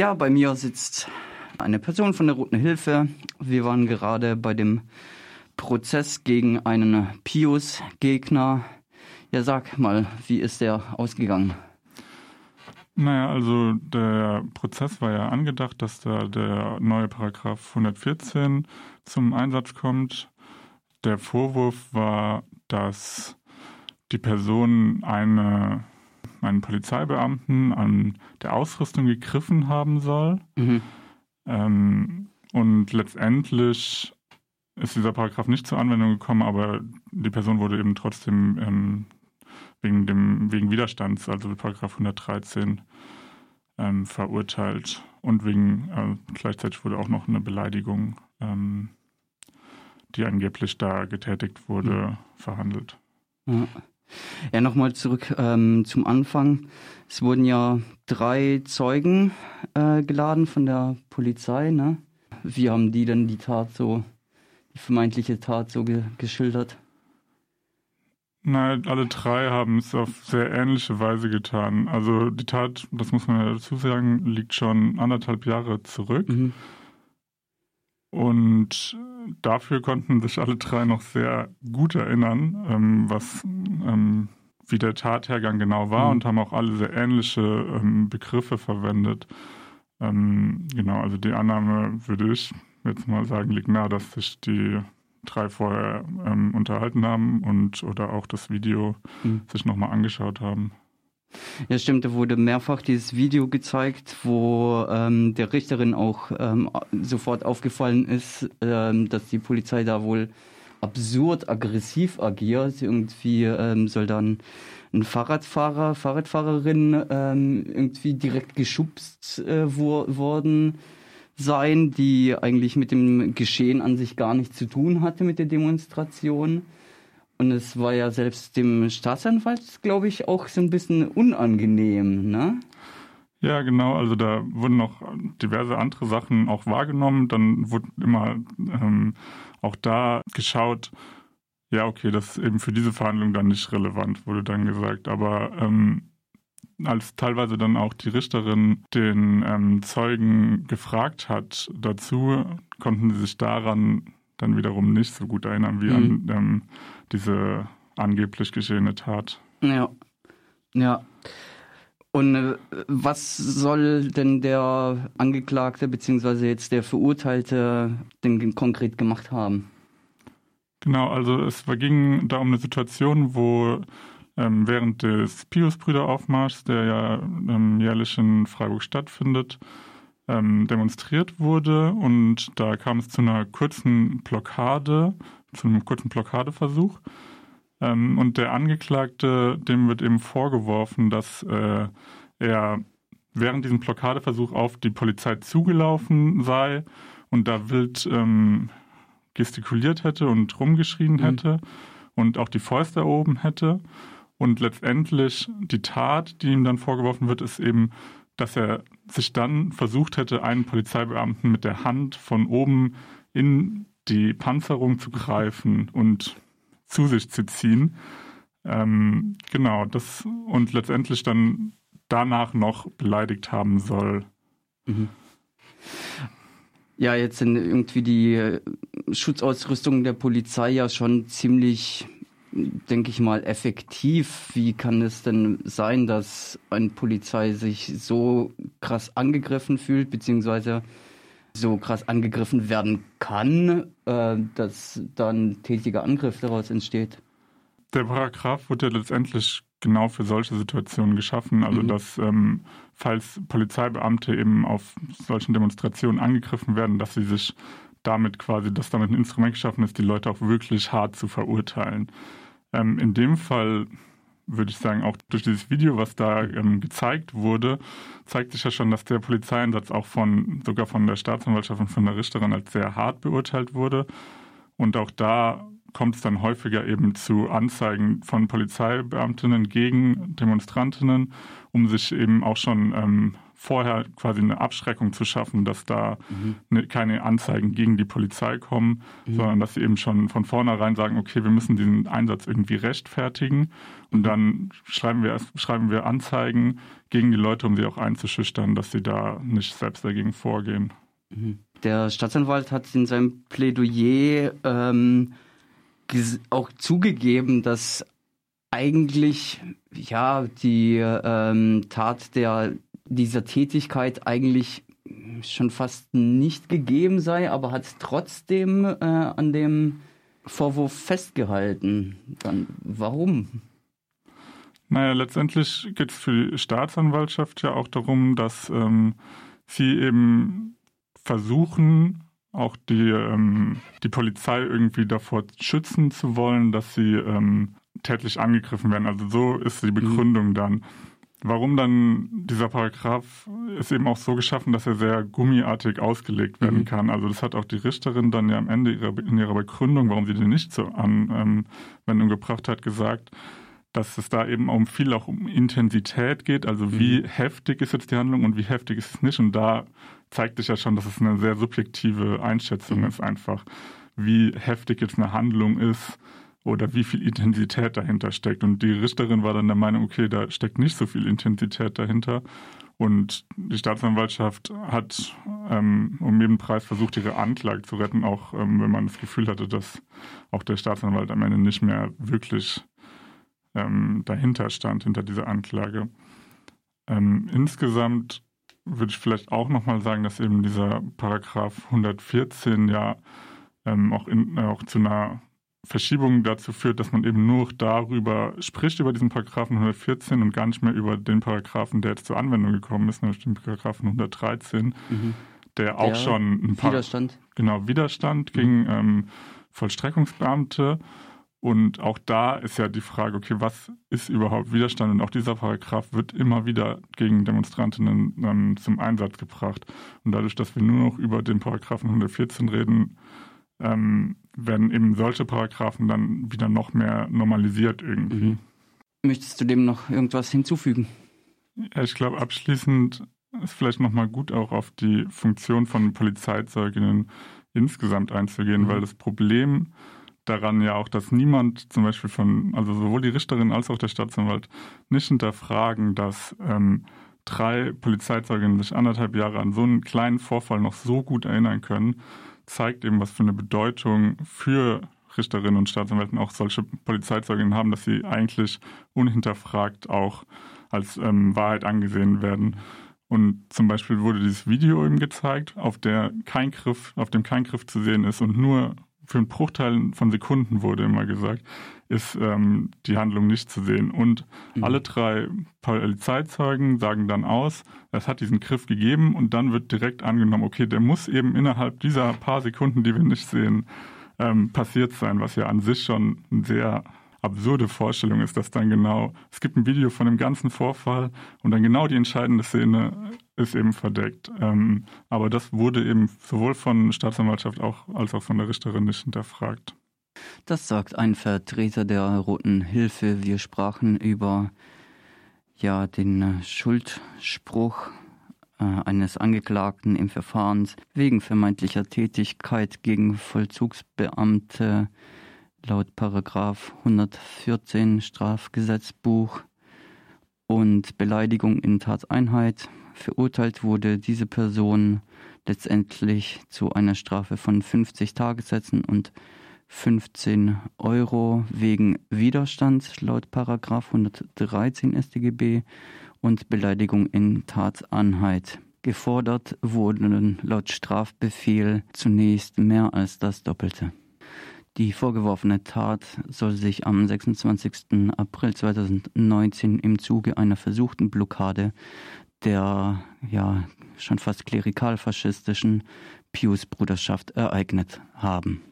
Ja, bei mir sitzt eine Person von der Roten Hilfe. Wir waren gerade bei dem Prozess gegen einen Pius-Gegner. Ja, sag mal, wie ist der ausgegangen? Naja, also der Prozess war ja angedacht, dass da der neue Paragraph 114 zum Einsatz kommt. Der Vorwurf war, dass die Person eine, einen Polizeibeamten an der Ausrüstung gegriffen haben soll. Mhm. Ähm, und letztendlich ist dieser Paragraph nicht zur Anwendung gekommen, aber die Person wurde eben trotzdem ähm, wegen, dem, wegen Widerstands, also Paragraph 113, ähm, verurteilt. Und wegen, äh, gleichzeitig wurde auch noch eine Beleidigung, ähm, die angeblich da getätigt wurde, mhm. verhandelt. Ja. Ja, nochmal zurück ähm, zum Anfang. Es wurden ja drei Zeugen äh, geladen von der Polizei. Ne? Wie haben die denn die Tat so, die vermeintliche Tat so ge geschildert? Nein, alle drei haben es auf sehr ähnliche Weise getan. Also die Tat, das muss man ja dazu sagen, liegt schon anderthalb Jahre zurück. Mhm. Und dafür konnten sich alle drei noch sehr gut erinnern, ähm, was ähm, wie der Tathergang genau war mhm. und haben auch alle sehr ähnliche ähm, Begriffe verwendet. Ähm, genau, also die Annahme würde ich jetzt mal sagen, liegt nahe, dass sich die drei vorher ähm, unterhalten haben und oder auch das Video mhm. sich nochmal angeschaut haben. Ja, stimmt, da wurde mehrfach dieses Video gezeigt, wo ähm, der Richterin auch ähm, sofort aufgefallen ist, ähm, dass die Polizei da wohl absurd aggressiv agiert. Irgendwie ähm, soll dann ein Fahrradfahrer, Fahrradfahrerin ähm, irgendwie direkt geschubst äh, wo, worden sein, die eigentlich mit dem Geschehen an sich gar nichts zu tun hatte mit der Demonstration. Und es war ja selbst dem Staatsanwalt, glaube ich, auch so ein bisschen unangenehm, ne? Ja, genau. Also da wurden noch diverse andere Sachen auch wahrgenommen. Dann wurde immer ähm, auch da geschaut, ja, okay, das ist eben für diese Verhandlung dann nicht relevant, wurde dann gesagt. Aber ähm, als teilweise dann auch die Richterin den ähm, Zeugen gefragt hat dazu, konnten sie sich daran dann wiederum nicht so gut erinnern wie mhm. an ähm, diese angeblich geschehene Tat. Ja. Ja. Und äh, was soll denn der Angeklagte bzw. jetzt der Verurteilte denn konkret gemacht haben? Genau, also es ging da um eine Situation, wo ähm, während des Pius-Brüder-Aufmarschs, der ja ähm, jährlich in Freiburg stattfindet, ähm, demonstriert wurde und da kam es zu einer kurzen Blockade, zu einem kurzen Blockadeversuch. Ähm, und der Angeklagte, dem wird eben vorgeworfen, dass äh, er während diesem Blockadeversuch auf die Polizei zugelaufen sei und da wild ähm, gestikuliert hätte und rumgeschrien mhm. hätte und auch die Fäuste erhoben hätte. Und letztendlich die Tat, die ihm dann vorgeworfen wird, ist eben, dass er sich dann versucht hätte, einen Polizeibeamten mit der Hand von oben in die Panzerung zu greifen und zu sich zu ziehen. Ähm, genau, das und letztendlich dann danach noch beleidigt haben soll. Mhm. Ja, jetzt sind irgendwie die Schutzausrüstungen der Polizei ja schon ziemlich denke ich mal, effektiv. Wie kann es denn sein, dass eine Polizei sich so krass angegriffen fühlt, beziehungsweise so krass angegriffen werden kann, äh, dass dann tätiger Angriff daraus entsteht? Der Paragraph wurde ja letztendlich genau für solche Situationen geschaffen, also mhm. dass ähm, falls Polizeibeamte eben auf solchen Demonstrationen angegriffen werden, dass sie sich damit quasi, dass damit ein Instrument geschaffen ist, die Leute auch wirklich hart zu verurteilen. Ähm, in dem Fall würde ich sagen, auch durch dieses Video, was da ähm, gezeigt wurde, zeigt sich ja schon, dass der Polizeieinsatz auch von sogar von der Staatsanwaltschaft und von der Richterin als sehr hart beurteilt wurde. Und auch da kommt es dann häufiger eben zu Anzeigen von Polizeibeamtinnen gegen Demonstrantinnen, um sich eben auch schon ähm, vorher quasi eine Abschreckung zu schaffen, dass da mhm. ne, keine Anzeigen gegen die Polizei kommen, mhm. sondern dass sie eben schon von vornherein sagen, okay, wir müssen diesen Einsatz irgendwie rechtfertigen und mhm. dann schreiben wir, schreiben wir Anzeigen gegen die Leute, um sie auch einzuschüchtern, dass sie da nicht selbst dagegen vorgehen. Mhm. Der Staatsanwalt hat in seinem Plädoyer ähm, auch zugegeben, dass eigentlich ja die ähm, Tat der dieser Tätigkeit eigentlich schon fast nicht gegeben sei, aber hat trotzdem äh, an dem Vorwurf festgehalten. Dann warum? Naja, letztendlich geht es für die Staatsanwaltschaft ja auch darum, dass ähm, sie eben versuchen, auch die, ähm, die Polizei irgendwie davor schützen zu wollen, dass sie ähm, tätlich angegriffen werden. Also so ist die mhm. Begründung mhm. dann. Warum dann dieser Paragraph ist eben auch so geschaffen, dass er sehr gummiartig ausgelegt werden mhm. kann. Also das hat auch die Richterin dann ja am Ende ihrer, in ihrer Begründung, warum sie den nicht zur Anwendung ähm, gebracht hat, gesagt, dass es da eben um viel auch um Intensität geht, also wie mhm. heftig ist jetzt die Handlung und wie heftig ist es nicht. Und da zeigt sich ja schon, dass es eine sehr subjektive Einschätzung mhm. ist einfach, wie heftig jetzt eine Handlung ist oder wie viel Intensität dahinter steckt. Und die Richterin war dann der Meinung, okay, da steckt nicht so viel Intensität dahinter. Und die Staatsanwaltschaft hat ähm, um jeden Preis versucht, ihre Anklage zu retten, auch ähm, wenn man das Gefühl hatte, dass auch der Staatsanwalt am Ende nicht mehr wirklich ähm, dahinter stand, hinter dieser Anklage. Ähm, insgesamt würde ich vielleicht auch nochmal sagen, dass eben dieser Paragraph 114 ja ähm, auch, in, äh, auch zu einer Verschiebung dazu führt, dass man eben nur darüber spricht, über diesen Paragraphen 114 und gar nicht mehr über den Paragraphen, der jetzt zur Anwendung gekommen ist, nämlich den Paragraphen 113, mhm. der auch der schon ein paar Widerstand. Genau, Widerstand mhm. gegen ähm, Vollstreckungsbeamte. Und auch da ist ja die Frage, okay, was ist überhaupt Widerstand? Und auch dieser Paragraph wird immer wieder gegen Demonstrantinnen ähm, zum Einsatz gebracht. Und dadurch, dass wir nur noch über den Paragraphen 114 reden, ähm, werden eben solche Paragraphen dann wieder noch mehr normalisiert irgendwie. Mhm. Möchtest du dem noch irgendwas hinzufügen? Ja, ich glaube, abschließend ist vielleicht nochmal gut auch auf die Funktion von Polizeizeuginnen insgesamt einzugehen, mhm. weil das Problem daran ja auch, dass niemand zum Beispiel von, also sowohl die Richterin als auch der Staatsanwalt nicht hinterfragen, dass ähm, drei Polizeizeuginnen sich anderthalb Jahre an so einen kleinen Vorfall noch so gut erinnern können zeigt eben, was für eine Bedeutung für Richterinnen und Staatsanwälten auch solche Polizeizeuginnen haben, dass sie eigentlich unhinterfragt auch als ähm, Wahrheit angesehen werden. Und zum Beispiel wurde dieses Video eben gezeigt, auf der kein Griff, auf dem kein Griff zu sehen ist und nur für einen Bruchteil von Sekunden wurde immer gesagt, ist ähm, die Handlung nicht zu sehen. Und mhm. alle drei Polizeizeugen sagen dann aus, es hat diesen Griff gegeben und dann wird direkt angenommen, okay, der muss eben innerhalb dieser paar Sekunden, die wir nicht sehen, ähm, passiert sein, was ja an sich schon ein sehr absurde Vorstellung ist, dass dann genau, es gibt ein Video von dem ganzen Vorfall und dann genau die entscheidende Szene ist eben verdeckt. Ähm, aber das wurde eben sowohl von Staatsanwaltschaft auch, als auch von der Richterin nicht hinterfragt. Das sagt ein Vertreter der Roten Hilfe. Wir sprachen über ja, den Schuldspruch äh, eines Angeklagten im Verfahren wegen vermeintlicher Tätigkeit gegen Vollzugsbeamte laut Paragraph 114 Strafgesetzbuch und Beleidigung in Tateinheit. Verurteilt wurde diese Person letztendlich zu einer Strafe von 50 Tagessätzen und 15 Euro wegen Widerstand laut Paragraph 113 StGB und Beleidigung in Tateinheit. Gefordert wurden laut Strafbefehl zunächst mehr als das Doppelte. Die vorgeworfene Tat soll sich am 26. April 2019 im Zuge einer versuchten Blockade der ja schon fast klerikal-faschistischen Pius-Bruderschaft ereignet haben.